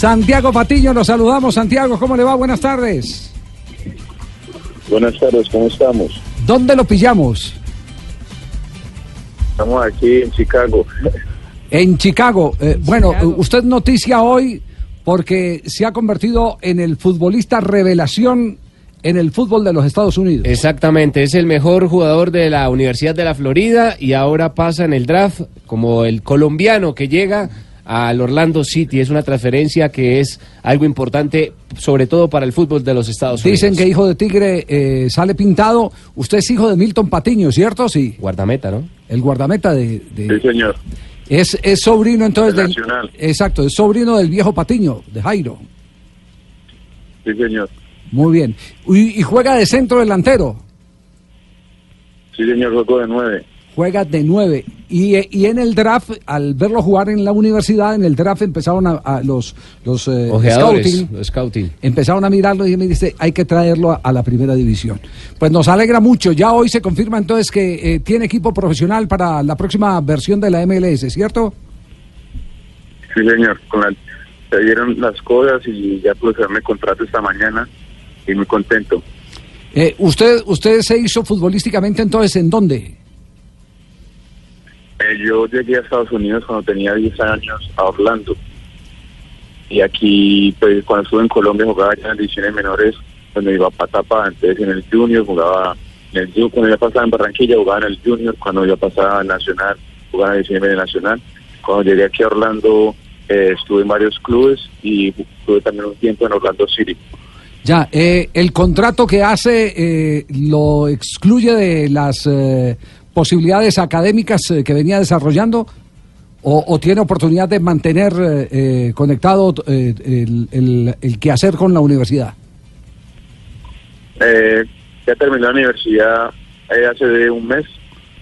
Santiago Patiño, nos saludamos. Santiago, ¿cómo le va? Buenas tardes. Buenas tardes, ¿cómo estamos? ¿Dónde lo pillamos? Estamos aquí en Chicago. En Chicago. Eh, bueno, usted noticia hoy porque se ha convertido en el futbolista revelación en el fútbol de los Estados Unidos. Exactamente, es el mejor jugador de la Universidad de la Florida y ahora pasa en el draft como el colombiano que llega al Orlando City. Es una transferencia que es algo importante, sobre todo para el fútbol de los Estados Unidos. Dicen que hijo de Tigre eh, sale pintado. Usted es hijo de Milton Patiño, ¿cierto? Sí. Guardameta, ¿no? El guardameta de... de- Sí, señor. Es, es sobrino entonces Del. Exacto, es sobrino del viejo Patiño, de Jairo. Sí, señor. Muy bien. Y, y juega de centro delantero. Sí, señor, juego de nueve. Juega de nueve. Y, y en el draft, al verlo jugar en la universidad, en el draft empezaron a, a los, los eh, Ojeadores, scouting, los scouting. empezaron a mirarlo y me dice, hay que traerlo a, a la primera división. Pues nos alegra mucho. Ya hoy se confirma entonces que eh, tiene equipo profesional para la próxima versión de la MLS, ¿cierto? Sí, señor. Con la- se dieron las cosas y ya pude hacerme contrato esta mañana y muy contento. Eh, ¿usted, ¿Usted se hizo futbolísticamente entonces en dónde? Yo llegué a Estados Unidos cuando tenía 10 años a Orlando. Y aquí, pues cuando estuve en Colombia jugaba ya en divisiones menores, donde iba a tapa, entonces en el Junior jugaba, en el, Ju- cuando yo pasaba en Barranquilla jugaba en el Junior, cuando yo pasaba en Nacional jugaba en el nacional. Cuando llegué aquí a Orlando eh, estuve en varios clubes y estuve también un tiempo en Orlando City. Ya, eh, el contrato que hace eh, lo excluye de las eh, posibilidades académicas eh, que venía desarrollando o, o tiene oportunidad de mantener eh, eh, conectado eh, el, el, el quehacer con la universidad. Eh, ya terminé la universidad hace de un mes,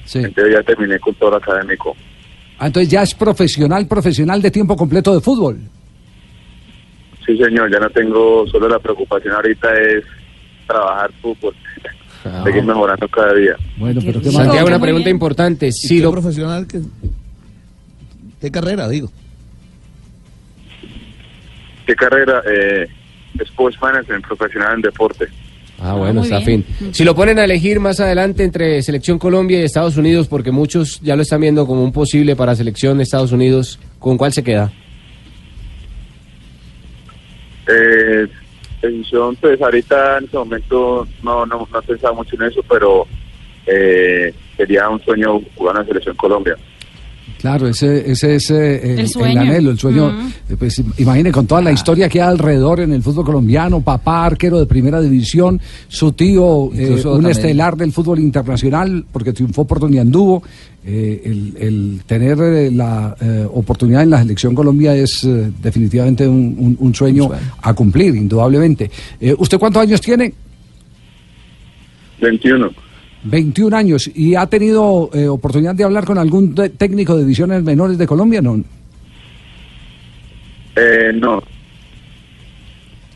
Sí. entonces ya terminé con todo académico. Ah, entonces ya es profesional, profesional de tiempo completo de fútbol. Sí, señor, ya no tengo, solo la preocupación ahorita es trabajar fútbol, Ah. seguir mejorando cada día. Bueno, pero qué Santiago, una pregunta importante. ¿Y Si qué lo, profesional que qué carrera digo ¿Qué carrera? Eh, Sports Management, profesional en deporte. Ah, bueno, muy está bien. fin. Si lo ponen a elegir más adelante entre Selección Colombia y Estados Unidos, porque muchos ya lo están viendo como un posible para Selección de Estados Unidos, ¿con cuál se queda? Eh, decisión, pues ahorita en este momento no, no, no he pensado mucho en eso, pero eh, sería un sueño jugar en la Selección Colombia. Claro, ese, ese es eh, el, El el sueño. anhelo, el sueño. Eh, Pues imagine con toda la historia que hay alrededor en el fútbol colombiano, papá arquero de primera división, su tío eh, un también- estelar del fútbol internacional porque triunfó por donde anduvo. Eh, el, el tener eh, la eh, oportunidad en la selección Colombia es eh, definitivamente un, un- un sueño Un sueño. a cumplir, indudablemente. Eh, ¿Usted cuántos años tiene? 21. 21 años. ¿Y ha tenido eh, oportunidad de hablar con algún técnico de divisiones menores de Colombia? No. Eh, no,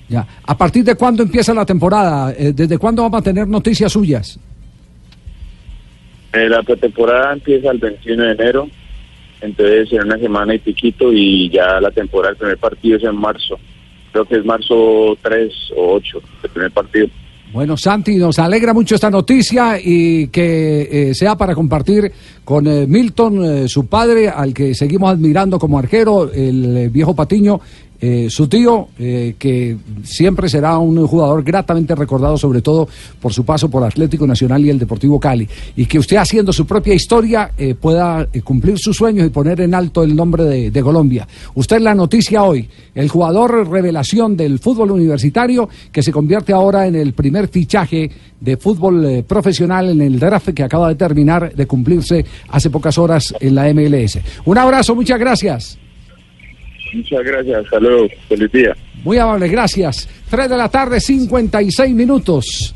Ya. ¿A partir de cuándo empieza la temporada? Eh, ¿Desde cuándo vamos a tener noticias suyas? Eh, la pretemporada empieza el 21 de enero, entonces en una semana y piquito y ya la temporada, el primer partido es en marzo. Creo que es marzo 3 o 8, el primer partido. Bueno, Santi, nos alegra mucho esta noticia y que eh, sea para compartir con eh, Milton, eh, su padre, al que seguimos admirando como arquero, el viejo Patiño, eh, su tío, eh, que siempre será un jugador gratamente recordado, sobre todo por su paso por Atlético Nacional y el Deportivo Cali. Y que usted, haciendo su propia historia, eh, pueda cumplir sus sueños y poner en alto el nombre de, de Colombia. Usted la noticia hoy, el jugador revelación del fútbol universitario, que se convierte ahora en el primer fichaje de fútbol profesional en el draft que acaba de terminar de cumplirse hace pocas horas en la MLS. Un abrazo, muchas gracias. Muchas gracias, hasta luego, feliz día. Muy amable, gracias. Tres de la tarde, 56 minutos.